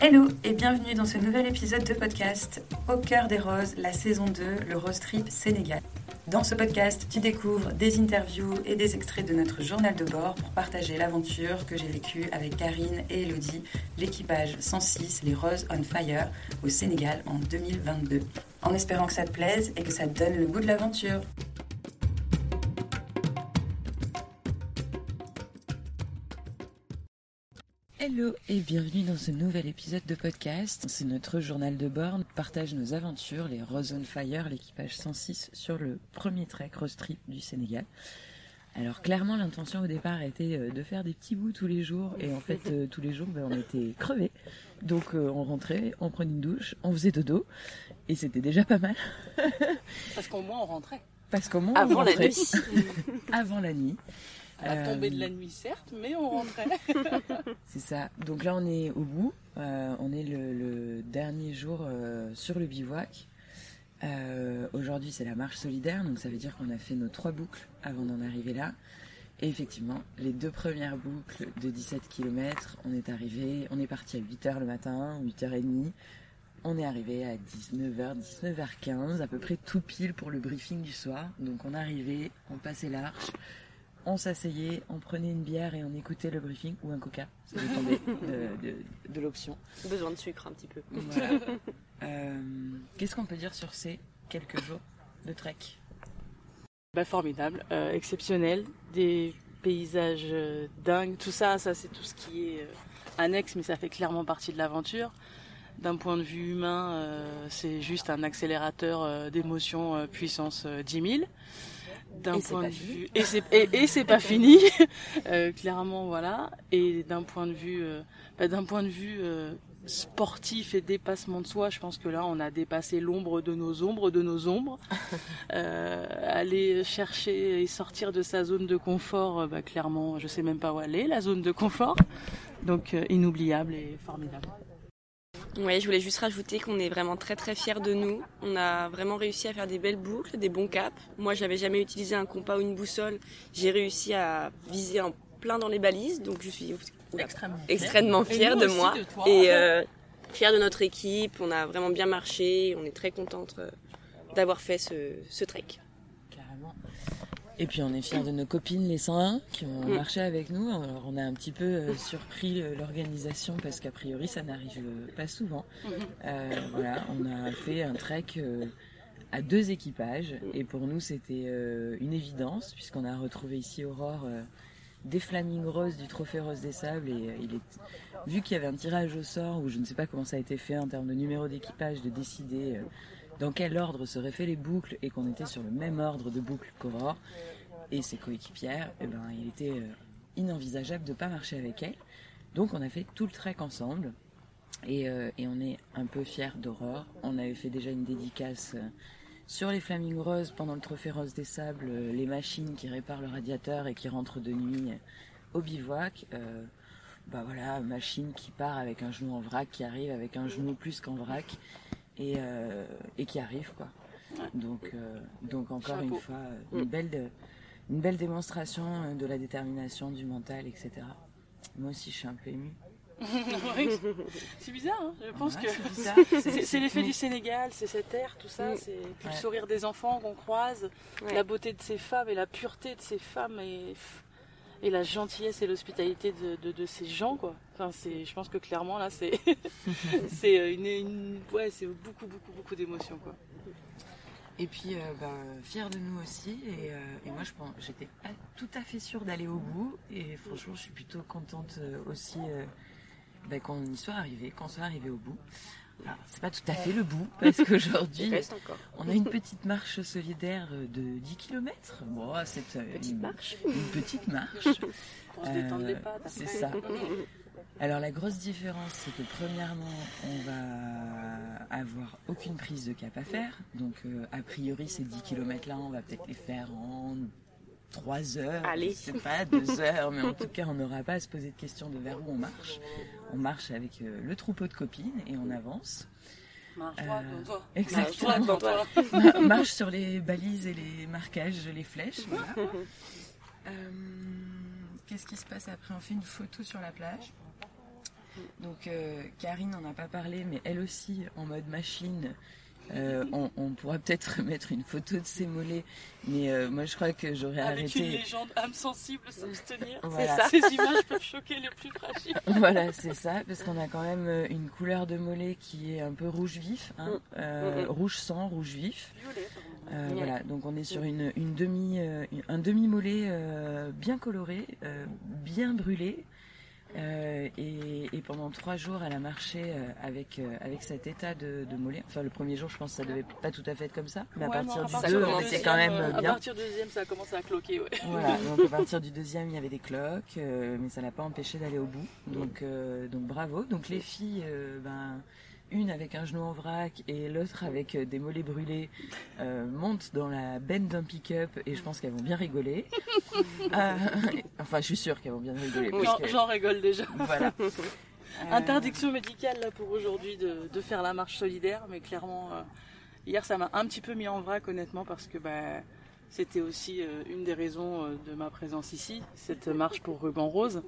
Hello et bienvenue dans ce nouvel épisode de podcast Au cœur des roses, la saison 2, le Rose Trip Sénégal. Dans ce podcast, tu découvres des interviews et des extraits de notre journal de bord pour partager l'aventure que j'ai vécue avec Karine et Elodie, l'équipage 106, les Roses on Fire, au Sénégal en 2022. En espérant que ça te plaise et que ça te donne le goût de l'aventure. Hello et bienvenue dans ce nouvel épisode de podcast. C'est notre journal de bord. On partage nos aventures, les Rose on Fire, l'équipage 106 sur le premier trek Rose Trip du Sénégal. Alors clairement l'intention au départ était euh, de faire des petits bouts tous les jours et en fait euh, tous les jours ben, on était crevés. Donc euh, on rentrait, on prenait une douche, on faisait dodo et c'était déjà pas mal. Parce qu'au moins on rentrait. Parce qu'au moins Avant on la rentrait. nuit. Avant la nuit. À la tombée de Euh, la nuit certes, mais on rentrait. C'est ça. Donc là, on est au bout. Euh, on est le, le dernier jour euh, sur le bivouac. Euh, Aujourd'hui, c'est la marche solidaire, donc ça veut dire qu'on a fait nos trois boucles avant d'en arriver là. Et effectivement, les deux premières boucles de 17 km, on est arrivé, on est parti à 8h le matin, 8h30. On est arrivé à 19h, 19h15, à peu près tout pile pour le briefing du soir. Donc on arrivait, on passait l'arche, on s'asseyait, on prenait une bière et on écoutait le briefing ou un coca. Ça dépendait de, de- de l'option. Besoin de sucre un petit peu. Voilà. Euh, Qu'est-ce qu'on peut dire sur ces quelques jours de trek? Bah, formidable, euh, exceptionnel, des paysages euh, dingues, tout ça, ça c'est tout ce qui est euh, annexe, mais ça fait clairement partie de l'aventure. D'un point de vue humain, euh, c'est juste un accélérateur euh, d'émotions euh, puissance euh, 10 000. D'un point de fini. vue et c'est et, et c'est pas fini, Euh, clairement voilà. Et d'un point de vue, euh, bah, d'un point de vue euh, sportif et dépassement de soi, je pense que là on a dépassé l'ombre de nos ombres, de nos ombres. Euh, aller chercher et sortir de sa zone de confort, euh, bah, clairement, je sais même pas où aller, la zone de confort. Donc inoubliable et formidable. Ouais, je voulais juste rajouter qu'on est vraiment très très fiers de nous. On a vraiment réussi à faire des belles boucles, des bons caps. Moi, j'avais jamais utilisé un compas ou une boussole. J'ai réussi à viser en plein dans les balises, donc je suis oula, Extrêmement. extrêmement fière de moi de toi. et euh, fière de notre équipe. On a vraiment bien marché. On est très contente euh, d'avoir fait ce, ce trek. Et puis on est fiers de nos copines les 101 qui ont Mm. marché avec nous. Alors on a un petit peu euh, surpris euh, l'organisation parce qu'a priori ça n'arrive euh, pas souvent. Mhm. Euh, voilà, on a fait un trek à deux équipages et pour nous c'était une évidence puisqu'on a retrouvé ici Aurore des flamings roses du Trophée Rose des Sables et il est vu qu'il y avait un tirage au sort où je ne sais pas comment ça a été fait en termes de numéro d'équipage de décider dans quel ordre seraient fait les boucles et qu'on était sur le même ordre de boucles qu'Aurore et ses coéquipières, eh ben, il était euh, inenvisageable de ne pas marcher avec elle. Donc on a fait tout le trek ensemble et, euh, on est un peu fiers d'Aurore. On avait fait déjà une dédicace euh, sur les Flaming Roses pendant le Trophée Rose des Sables, les machines qui réparent le radiateur et qui rentrent de nuit au bivouac. Bah voilà, machine qui part avec un genou en vrac, qui arrive avec un genou plus qu'en vrac et, euh, et qui arrive quoi. Donc, euh, donc encore Chapeau. une fois, euh, une belle, de- une belle démonstration de la détermination, du mental, etc. Moi aussi, je suis un peu émue. Oui. C'est bizarre, hein je pense Ouais, que c'est l'effet du Sénégal, c'est cette air, tout ça, Mm. c'est Ouais. le sourire des enfants qu'on croise, Ouais. la beauté de ces femmes et la pureté de ces femmes et, et la gentillesse et l'hospitalité de, ces gens quoi. Enfin, c'est, je pense que clairement là c'est c'est une, une- ouais c'est beaucoup beaucoup beaucoup d'émotions quoi. Et puis, euh, ben, fière de nous aussi. Et, euh, et moi, je pense, j'étais tout à fait sûre d'aller au bout. Et franchement, je suis plutôt contente euh, aussi euh, ben, qu'on y soit arrivé, qu'on soit arrivé au bout. C'est pas tout à fait le bout, parce qu'aujourd'hui, on a une petite marche solidaire de 10 km. Bon, c'est euh, Petite une, marche. une petite marche. Pour se Euh, détendre les pattes. c'est ça. Alors la grosse différence, c'est que premièrement, on va avoir aucune prise de cap à faire. Donc euh, a priori, ces 10 km là, on va peut-être les faire en 3 heures, Allez. je sais pas, 2 heures, mais en tout cas, on n'aura pas à se poser de questions de vers où on marche. On marche avec euh, le troupeau de copines et on avance. Marche droit Euh, devant toi. exactement. Marche toi. Sur les balises et les marquages, les flèches. Voilà. Euh, Qu'est-ce qui se passe après? On fait une photo sur la plage. Donc Karine n'en a pas parlé, mais elle aussi en mode machine. Euh, on, pourra peut-être mettre une photo de ses mollets, mais euh, moi je crois que j'aurais arrêté. Avec une légende âme sensible s'abstenir. ça. Ces images peuvent choquer les plus fragiles. voilà, c'est ça, parce qu'on a quand même euh, une couleur de mollet qui est un peu rouge vif, hein, mm. Mm, mm. rouge sang, rouge vif. Voilà, donc on est sur une, demi, un demi mollet bien coloré, bien brûlé. Euh, et, pendant trois jours, elle a marché euh, avec, euh, avec cet état de, mollet. Enfin, le premier jour, je pense que ça devait pas tout à fait être comme ça. Mais à partir du deuxième, on était quand même bien. À partir du deuxième, ça a commencé à cloquer, ouais. Voilà, donc à partir du deuxième, il y avait des cloques, mais ça l'a pas empêché d'aller au bout. Donc, donc bravo. Donc les filles, ben une avec un genou en vrac et l'autre avec euh, des mollets brûlés euh, montent dans la benne d'un pick-up et je pense qu'elles vont bien rigoler. Euh, enfin, je suis sûre qu'elles vont bien rigoler. J'en rigole déjà. Voilà. Interdiction médicale là pour aujourd'hui de, faire la marche solidaire, mais clairement, hier ça m'a un petit peu mis en vrac honnêtement parce que bah, c'était aussi euh, une des raisons euh, de ma présence ici, cette marche pour Ruban Rose,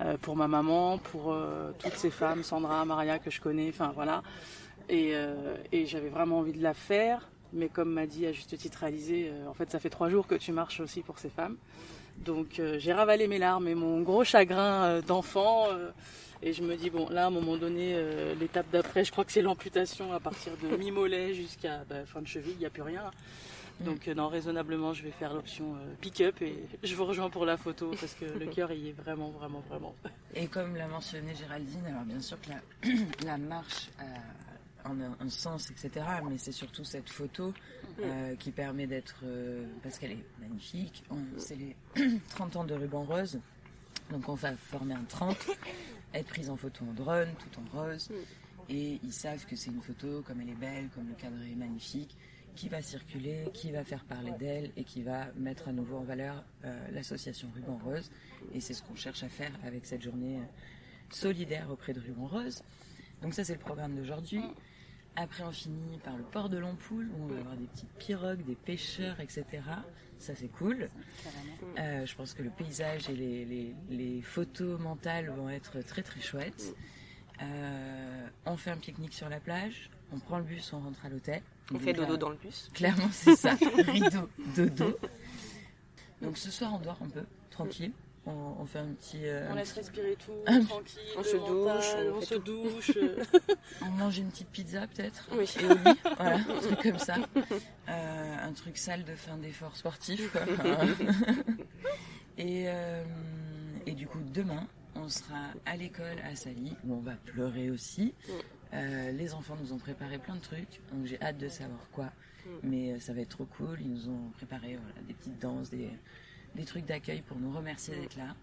euh, pour ma maman, pour toutes ces femmes, Sandra, Maria que je connais, enfin voilà. Et, j'avais vraiment envie de la faire, mais comme m'a dit à juste titre réalisé, en fait ça fait trois jours que tu marches aussi pour ces femmes. Donc j'ai ravalé mes larmes et mon gros chagrin d'enfant. et je me dis, bon, là, à un moment donné, l'étape d'après, je crois que c'est l'amputation à partir de mi-mollet jusqu'à bah, fin de cheville, il n'y a plus rien. Donc euh, non, raisonnablement, je vais faire l'option euh, pick-up et je vous rejoins pour la photo parce que le cœur y est vraiment, vraiment, vraiment. Et comme l'a mentionné Géraldine, alors bien sûr que la, marche a un, sens, etc. Mais c'est surtout cette photo euh, qui permet d'être, parce qu'elle est magnifique. C'est les 30 ans de ruban rose. Donc on va former un 30, être prise en photo en drone, tout en rose. Et ils savent que c'est une photo, comme elle est belle, comme le cadre est magnifique qui va circuler, qui va faire parler d'elle et qui va mettre à nouveau en valeur euh, l'association Ruban Rose. Et c'est ce qu'on cherche à faire avec cette journée euh, solidaire auprès de Ruban Rose. Donc ça c'est le programme d'aujourd'hui. Après on finit par le port de l'Ampoule où on va avoir des petites pirogues, des pêcheurs, etc. Ça c'est cool. Euh, je pense que le paysage et les, les, photos mentales vont être très très chouettes. on fait un pique-nique sur la plage, on prend le bus, on rentre à l'hôtel. On fait dodo dans le bus. Clairement, c'est ça. Rideau, dodo. Donc ce soir, on dort un peu, tranquille. On, fait un petit. Euh, on laisse respirer tout, tranquille. On se douche. On, se douche. on mange une petite pizza peut-être. Oui. Et au lit. Voilà, un truc comme ça. Euh, un truc sale de fin d'effort sportif. Quoi. et, euh, et du coup, demain, on sera à l'école à Sali, où on va pleurer aussi. Euh, les enfants nous ont préparé plein de trucs, donc j'ai hâte de savoir quoi. Mm. Mais euh, ça va être trop cool. Ils nous ont préparé des petites danses, des, trucs d'accueil pour nous remercier d'être là.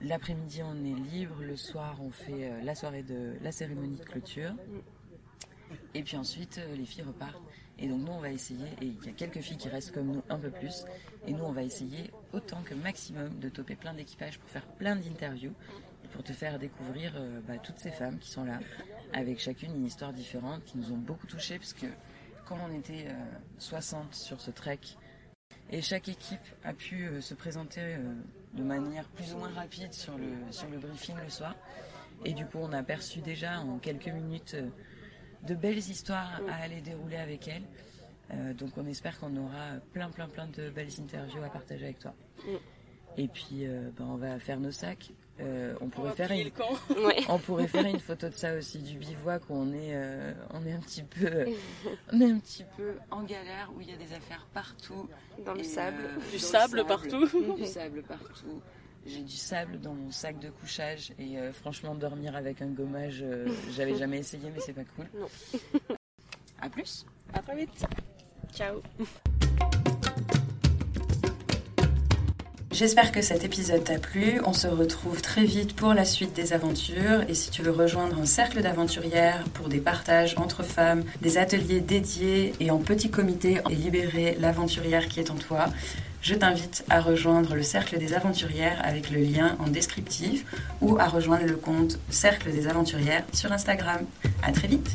L'après-midi, on est libre. Le soir, on fait euh, la soirée de la cérémonie de clôture. Et puis ensuite, les filles repartent. Et donc nous, on va essayer, et il y a quelques filles qui restent comme nous un peu plus, et nous, on va essayer autant que maximum de toper plein d'équipages pour faire plein d'interviews pour te faire découvrir euh, bah, toutes ces femmes qui sont là, avec chacune une histoire différente, qui nous ont beaucoup touchés, parce que comme on était 60 euh, sur ce trek, et chaque équipe a pu euh, se présenter de manière plus ou moins rapide sur le, sur le briefing le soir, et du coup on a perçu déjà en quelques minutes de belles histoires à aller dérouler avec elles. donc on espère qu'on aura plein plein plein de belles interviews à partager avec toi. Mm. Et puis bah, on va faire nos sacs. Euh, on pourrait faire une, on pourrait faire une photo de ça aussi du bivouac où on est, euh, on est un petit peu, on est un petit peu en galère où il y a des affaires partout. Dans le sable, euh, du sable, partout. Du sable partout. J'ai du sable dans mon sac de couchage et franchement dormir avec un gommage, j'avais jamais essayé mais c'est pas cool. Non. À plus. À très vite. Ciao. J'espère que cet épisode t'a plu. On se retrouve très vite pour la suite des aventures. Et si tu veux rejoindre un cercle d'aventurières pour des partages entre femmes, des ateliers dédiés et en petit comité et libérer l'aventurière qui est en toi, je t'invite à rejoindre le Cercle des Aventurières avec le lien en descriptif ou à rejoindre le compte Cercle des Aventurières sur Instagram. À très vite!